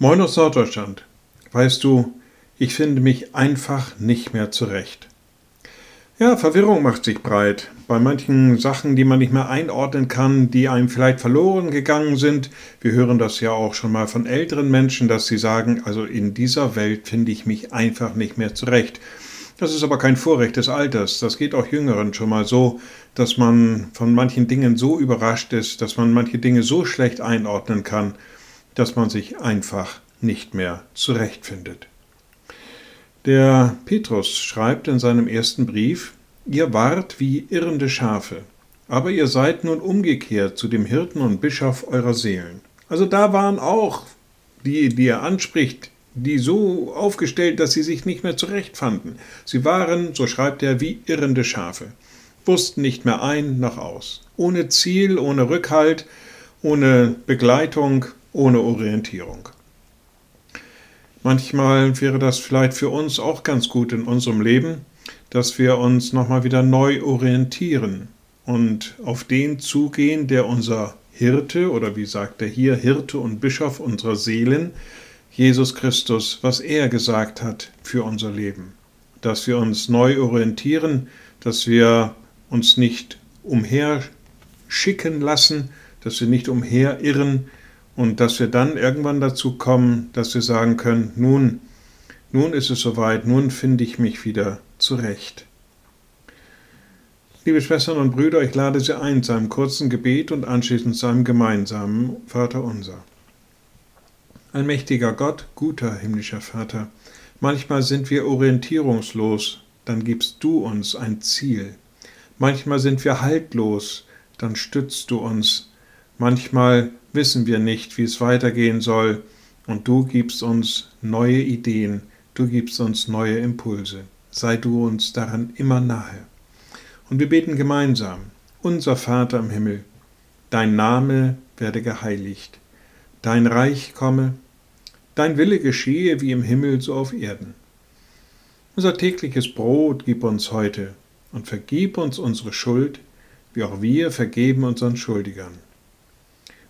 Moin aus Norddeutschland. Weißt du, ich finde mich einfach nicht mehr zurecht. Ja, Verwirrung macht sich breit. Bei manchen Sachen, die man nicht mehr einordnen kann, die einem vielleicht verloren gegangen sind. Wir hören das ja auch schon mal von älteren Menschen, dass sie sagen, also in dieser Welt finde ich mich einfach nicht mehr zurecht. Das ist aber kein Vorrecht des Alters. Das geht auch Jüngeren schon mal so, dass man von manchen Dingen so überrascht ist, dass man manche Dinge so schlecht einordnen kann, dass man sich einfach nicht mehr zurechtfindet. Der Petrus schreibt in seinem ersten Brief, Ihr wart wie irrende Schafe, aber ihr seid nun umgekehrt zu dem Hirten und Bischof eurer Seelen. Also da waren auch die, die er anspricht, die so aufgestellt, dass sie sich nicht mehr zurechtfanden. Sie waren, so schreibt er, wie irrende Schafe, wussten nicht mehr ein noch aus, ohne Ziel, ohne Rückhalt, ohne Begleitung, ohne Orientierung. Manchmal wäre das vielleicht für uns auch ganz gut in unserem Leben, dass wir uns nochmal wieder neu orientieren und auf den zugehen, der unser Hirte oder wie sagt er hier, Hirte und Bischof unserer Seelen, Jesus Christus, was er gesagt hat für unser Leben. Dass wir uns neu orientieren, dass wir uns nicht umherschicken lassen, dass wir nicht umherirren, und dass wir dann irgendwann dazu kommen, dass wir sagen können, nun, nun ist es soweit, nun finde ich mich wieder zurecht. Liebe Schwestern und Brüder, ich lade Sie ein zu einem kurzen Gebet und anschließend zu einem gemeinsamen Vater unser. Ein mächtiger Gott, guter himmlischer Vater, manchmal sind wir orientierungslos, dann gibst du uns ein Ziel. Manchmal sind wir haltlos, dann stützt du uns. Manchmal wissen wir nicht, wie es weitergehen soll, und du gibst uns neue Ideen, du gibst uns neue Impulse. Sei du uns daran immer nahe. Und wir beten gemeinsam, unser Vater im Himmel, dein Name werde geheiligt, dein Reich komme, dein Wille geschehe wie im Himmel so auf Erden. Unser tägliches Brot gib uns heute und vergib uns unsere Schuld, wie auch wir vergeben unseren Schuldigern